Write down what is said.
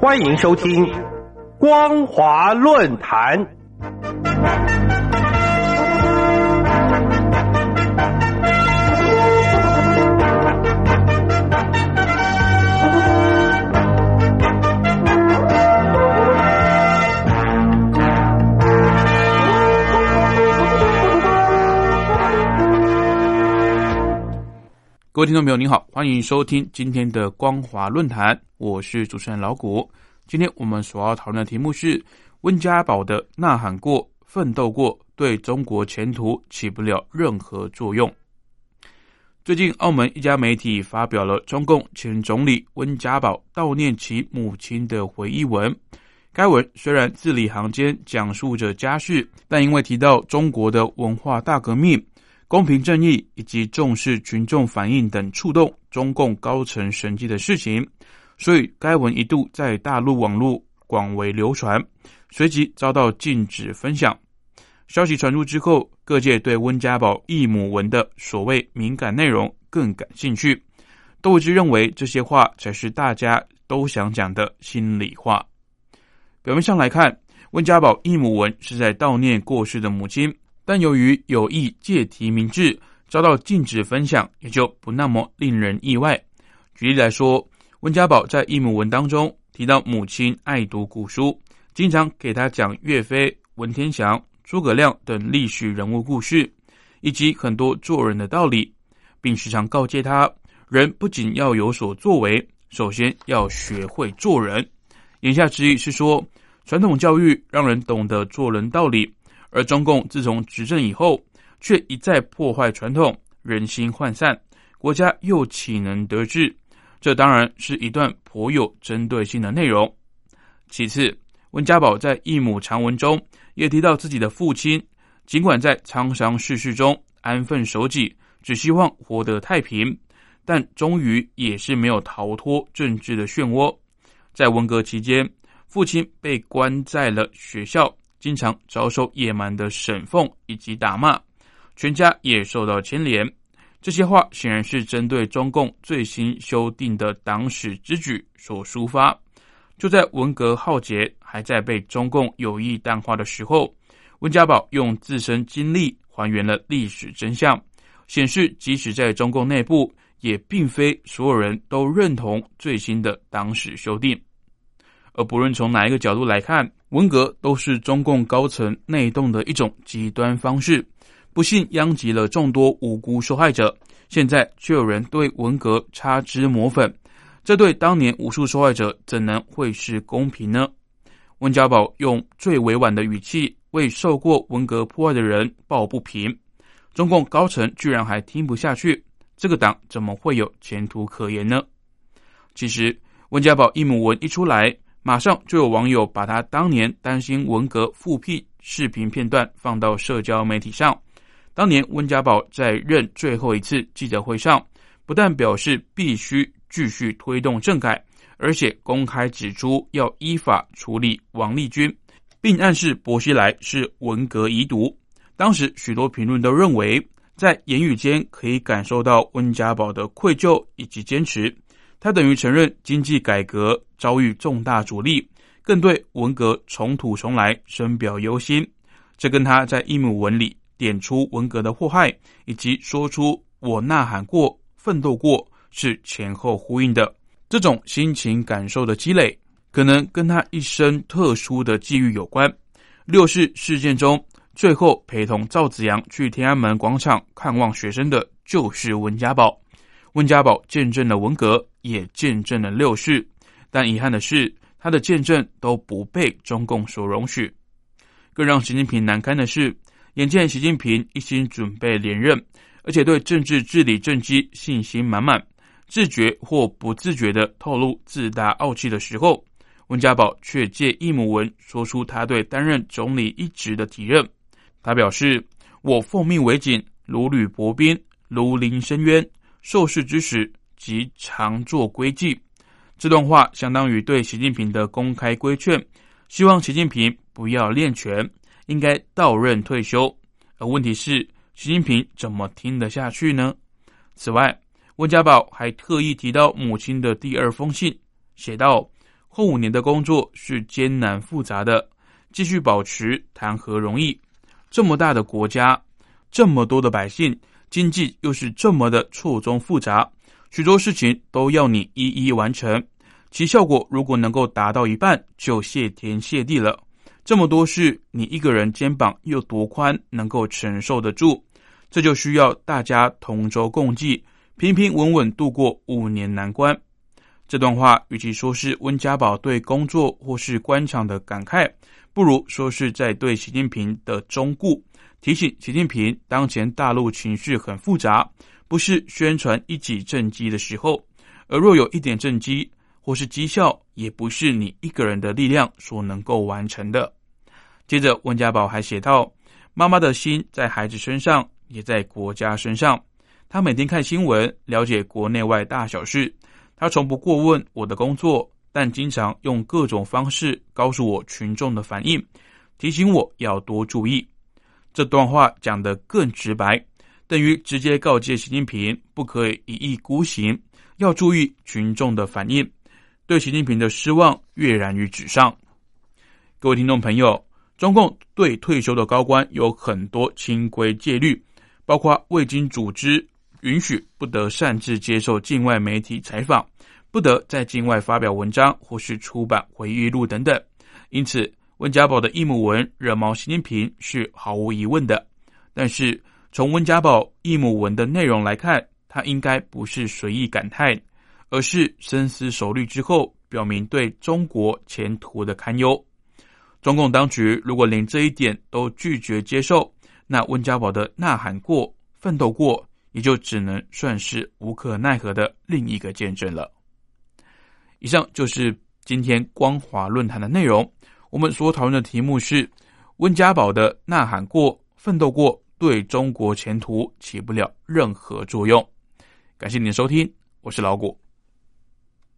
欢迎收听《光华论坛》。各位听众朋友，您好，欢迎收听今天的光华论坛，我是主持人老谷。今天我们所要讨论的题目是温家宝的呐喊过、奋斗过，对中国前途起不了任何作用。最近，澳门一家媒体发表了中共前总理温家宝悼念其母亲的回忆文。该文虽然字里行间讲述着家事，但因为提到中国的文化大革命。公平正义以及重视群众反应等触动中共高层神经的事情，所以该文一度在大陆网络广为流传，随即遭到禁止分享。消息传出之后，各界对温家宝义母文的所谓敏感内容更感兴趣，都一致认为这些话才是大家都想讲的心里话。表面上来看，温家宝义母文是在悼念过世的母亲。但由于有意借题明志，遭到禁止分享，也就不那么令人意外。举例来说，温家宝在义母文当中提到母亲爱读古书，经常给他讲岳飞、文天祥、诸葛亮等历史人物故事，以及很多做人的道理，并时常告诫他，人不仅要有所作为，首先要学会做人。言下之意是说，传统教育让人懂得做人道理。而中共自从执政以后，却一再破坏传统，人心涣散，国家又岂能得志？这当然是一段颇有针对性的内容。其次，温家宝在一母长文中也提到自己的父亲，尽管在沧桑世事中安分守己，只希望活得太平，但终于也是没有逃脱政治的漩涡。在文革期间，父亲被关在了学校。经常遭受野蛮的审讽以及打骂，全家也受到牵连。这些话显然是针对中共最新修订的党史之举所抒发。就在文革浩劫还在被中共有意淡化的时候，温家宝用自身经历还原了历史真相，显示即使在中共内部，也并非所有人都认同最新的党史修订。而不论从哪一个角度来看，文革都是中共高层内动的一种极端方式，不幸殃及了众多无辜受害者。现在却有人对文革擦脂抹粉，这对当年无数受害者怎能会是公平呢？温家宝用最委婉的语气为受过文革迫害的人抱不平，中共高层居然还听不下去，这个党怎么会有前途可言呢？其实，温家宝一母文一出来。马上就有网友把他当年担心文革复辟视频片段放到社交媒体上。当年温家宝在任最后一次记者会上，不但表示必须继续推动政改，而且公开指出要依法处理王立军，并暗示薄熙来是文革遗毒。当时许多评论都认为，在言语间可以感受到温家宝的愧疚以及坚持。他等于承认经济改革遭遇重大阻力，更对文革重土重来深表忧心。这跟他在一母文里点出文革的祸害，以及说出“我呐喊过、奋斗过”是前后呼应的。这种心情感受的积累，可能跟他一生特殊的际遇有关。六四事件中，最后陪同赵子阳去天安门广场看望学生的，就是温家宝。温家宝见证了文革。也见证了六世，但遗憾的是，他的见证都不被中共所容许。更让习近平难堪的是，眼见习近平一心准备连任，而且对政治治理政绩信心满满，自觉或不自觉的透露自大傲气的时候，温家宝却借一母文说出他对担任总理一职的体认。他表示：“我奉命为警，如履薄冰，如临深渊，受事之时。”及常做规矩，这段话相当于对习近平的公开规劝，希望习近平不要练权，应该到任退休。而问题是，习近平怎么听得下去呢？此外，温家宝还特意提到母亲的第二封信，写道：“后五年的工作是艰难复杂的，继续保持谈何容易？这么大的国家，这么多的百姓，经济又是这么的错综复杂，许多事情都要你一一完成，其效果如果能够达到一半，就谢天谢地了。这么多事，你一个人肩膀又多宽，能够承受得住？这就需要大家同舟共济，平平稳稳度过五年难关。这段话与其说是温家宝对工作或是官场的感慨，不如说是在对习近平的忠固，提醒习近平当前大陆情绪很复杂，不是宣传一己政绩的时候。而若有一点政绩或是绩效，也不是你一个人的力量所能够完成的。接着，温家宝还写道：“妈妈的心在孩子身上。”也在国家身上，他每天看新闻，了解国内外大小事。他从不过问我的工作，但经常用各种方式告诉我群众的反应，提醒我要多注意。这段话讲得更直白，等于直接告诫习近平不可以一意孤行，要注意群众的反应。对习近平的失望跃然于纸上。各位听众朋友，中共对退休的高官有很多清规戒律。包括未经组织允许，不得擅自接受境外媒体采访，不得在境外发表文章或是出版回忆录等等。因此，温家宝的义母文惹毛习近平是毫无疑问的。但是，从温家宝义母文的内容来看，他应该不是随意感叹，而是深思熟虑之后，表明对中国前途的堪忧。中共当局如果连这一点都拒绝接受，那温家宝的呐喊过、奋斗过，也就只能算是无可奈何的另一个见证了。以上就是今天光华论坛的内容。我们所讨论的题目是：温家宝的呐喊过、奋斗过，对中国前途起不了任何作用。感谢您的收听，我是老谷。